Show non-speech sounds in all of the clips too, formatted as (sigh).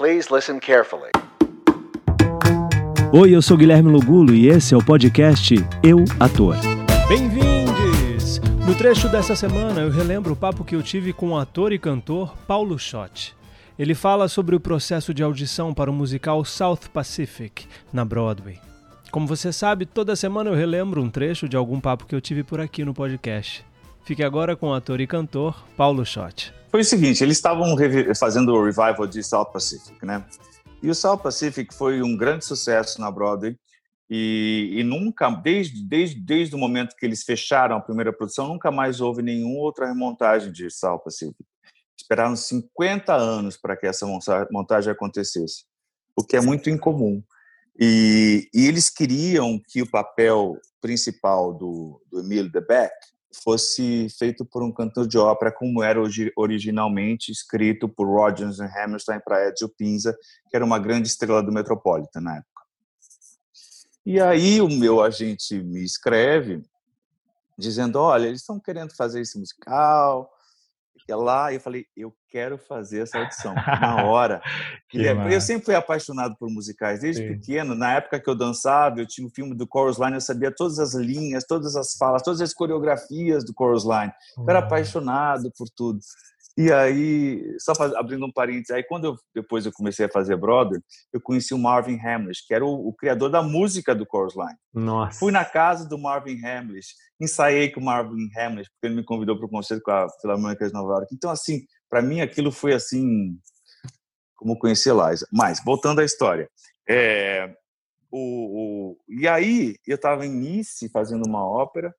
Please listen carefully. Oi, eu sou Guilherme Lugulo e esse é o podcast Eu Ator. Bem-vindos! No trecho dessa semana eu relembro o papo que eu tive com o ator e cantor Paulo Schott. Ele fala sobre o processo de audição para o musical South Pacific, na Broadway. Como você sabe, toda semana eu relembro um trecho de algum papo que eu tive por aqui no podcast. Fique agora com o ator e cantor Paulo Schott. Foi o seguinte, eles estavam fazendo o revival de South Pacific, né? E o South Pacific foi um grande sucesso na Broadway e, e, nunca, desde, desde, desde o momento que eles fecharam a primeira produção, nunca mais houve nenhuma outra remontagem de South Pacific. Esperaram 50 anos para que essa montagem acontecesse, o que é muito incomum. E, e eles queriam que o papel principal do, do Emile Debec fosse feito por um cantor de ópera, como era originalmente escrito por Rodgers e Hammerstein para Ezio Pinza, que era uma grande estrela do Metropolitan na época. E aí o meu agente me escreve dizendo, olha, eles estão querendo fazer esse musical, lá, e eu falei, eu quero fazer essa audição, na hora. (laughs) eu sempre fui apaixonado por musicais, desde Sim. pequeno, na época que eu dançava, eu tinha o um filme do Chorus Line, eu sabia todas as linhas, todas as falas, todas as coreografias do Chorus Line, eu era apaixonado por tudo. E aí, só faz, abrindo um parênteses, aí quando eu, depois eu comecei a fazer Brother, eu conheci o Marvin Hamlish, que era o, o criador da música do Chorus Line. Nossa. Fui na casa do Marvin Hamlish, ensaiei com o Marvin Hamlish, porque ele me convidou para o concerto com a Filarmônica de Nova York. Então, assim, para mim aquilo foi assim, como conhecer Liza. Mas, voltando à história, é, o, o, e aí eu estava em Nice fazendo uma ópera,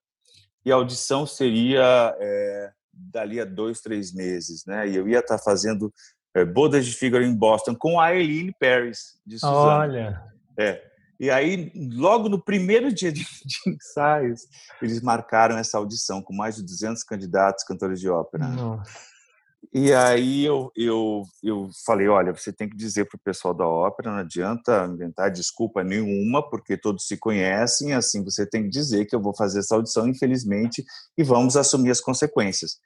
e a audição seria... É, dali a dois, três meses, né? E eu ia estar tá fazendo é, bodas de Figaro em Boston com a Eileen Paris de Suzano. Olha. É. E aí, logo no primeiro dia de, de, ensaios, eles marcaram essa audição com mais de 200 candidatos cantores de ópera. Nossa. E aí eu, eu, eu falei, olha, você tem que dizer para o pessoal da ópera, não adianta inventar desculpa nenhuma, porque todos se conhecem, assim, você tem que dizer que eu vou fazer essa audição, infelizmente, e vamos assumir as consequências.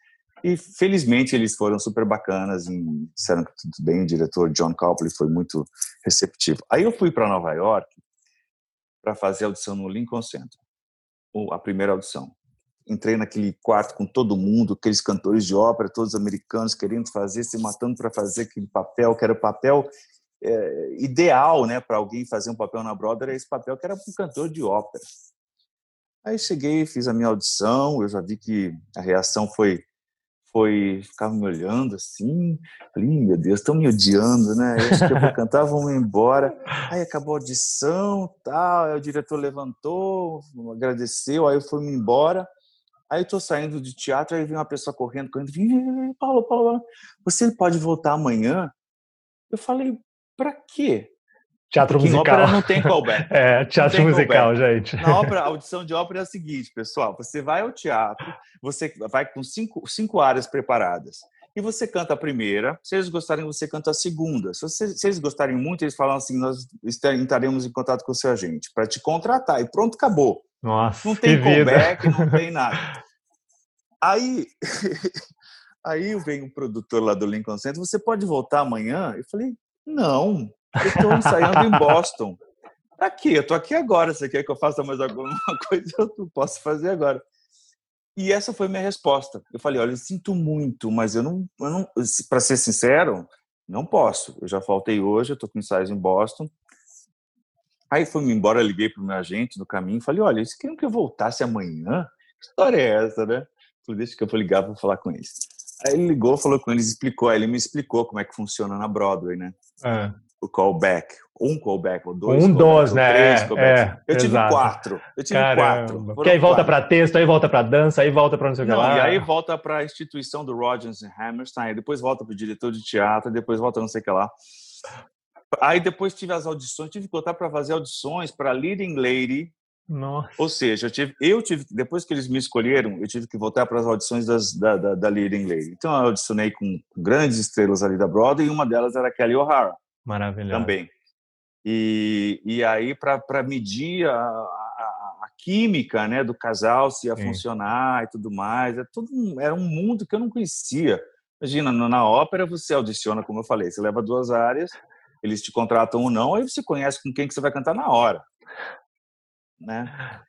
E felizmente eles foram super bacanas e disseram que tudo bem, o diretor John Copley foi muito receptivo. Aí eu fui para Nova York para fazer a audição no Lincoln Center, a primeira audição entrei naquele quarto com todo mundo, aqueles cantores de ópera, todos americanos querendo fazer, se matando para fazer aquele papel, que era o papel é, ideal, né, para alguém fazer um papel na Broadway, era esse papel que era um cantor de ópera. Aí cheguei, fiz a minha audição, eu já vi que a reação foi foi ficava me olhando assim, falei, meu Deus, estão me odiando, né? Eu acho que eu vou (laughs) cantar, vamos embora. Aí acabou a audição, tal, aí o diretor levantou, agradeceu, aí eu fui embora. Aí eu tô saindo de teatro, aí vem uma pessoa correndo, correndo, vem, Paulo, Paulo, você pode voltar amanhã? Eu falei, para quê? Teatro Porque musical. ópera não tem callback. (laughs) É, teatro musical, callback. gente. Na ópera, a audição de ópera é a seguinte, pessoal, você vai ao teatro, você vai com cinco, cinco áreas preparadas. E você canta a primeira, se eles gostarem, você canta a segunda. Se, você, se eles gostarem muito, eles falam assim: nós estaremos em contato com o seu agente para te contratar. E pronto, acabou. Nossa, não tem callback, não (laughs) tem nada. Aí, (laughs) aí vem o produtor lá do Lincoln Center, você pode voltar amanhã? Eu falei, não, eu estou ensaiando em Boston. Aqui, eu estou aqui agora. Você quer que eu faça mais alguma (laughs) coisa? Eu não posso fazer agora. E essa foi minha resposta. Eu falei, olha, eu sinto muito, mas eu não, eu não para ser sincero, não posso. Eu já faltei hoje, eu estou com ensaios em Boston. Aí fui-me embora, liguei para o meu agente no caminho, falei, olha, eles queriam que eu voltasse amanhã? Que história é essa, né? Falei, deixa que eu vou ligar para falar com eles. Aí ele ligou, falou com eles, explicou, aí ele me explicou como é que funciona na Broadway, né? É. O callback, um callback, ou dois Um dos, né? Três é, é, eu tive exato. quatro. Eu tive Caramba. quatro. Porque aí volta para texto, aí volta para dança, aí volta para não sei o que lá. E aí volta para a instituição do Rodgers e Hammerstein, depois volta para o diretor de teatro, depois volta não sei o que lá. Aí depois tive as audições, tive que voltar para fazer audições para Leading Lady. Nossa. Ou seja, eu tive, eu tive, depois que eles me escolheram, eu tive que voltar para as audições das, da, da, da Leading Lady. Então eu audicionei com grandes estrelas ali da Broadway e uma delas era Kelly O'Hara. Maravilhoso. Também. E, e aí, para medir a, a, a, química né, do casal, se ia Sim. funcionar e tudo mais, é tudo, era um mundo que eu não conhecia. Imagina, na ópera você audiciona, como eu falei, você leva duas áreas eles te contratam ou não, aí você conhece com quem que você vai cantar na hora, né?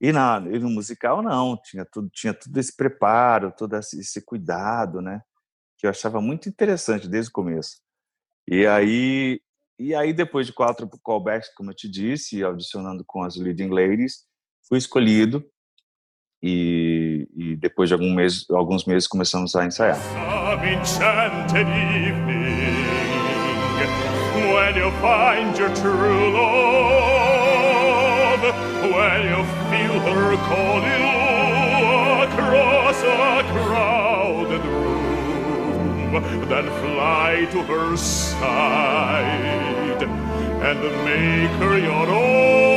E, na, e no musical não, tinha tudo, tinha tudo esse preparo, todo esse, cuidado, né? Que eu achava muito interessante desde o começo. E aí, e aí depois de quatro callbacks, como eu te disse, audicionando com as leading ladies, fui escolhido e, e depois de algum mês, alguns meses começamos a ensaiar. When you find your true love, when you feel her call you across a crowded room, then fly to her side and make her your own.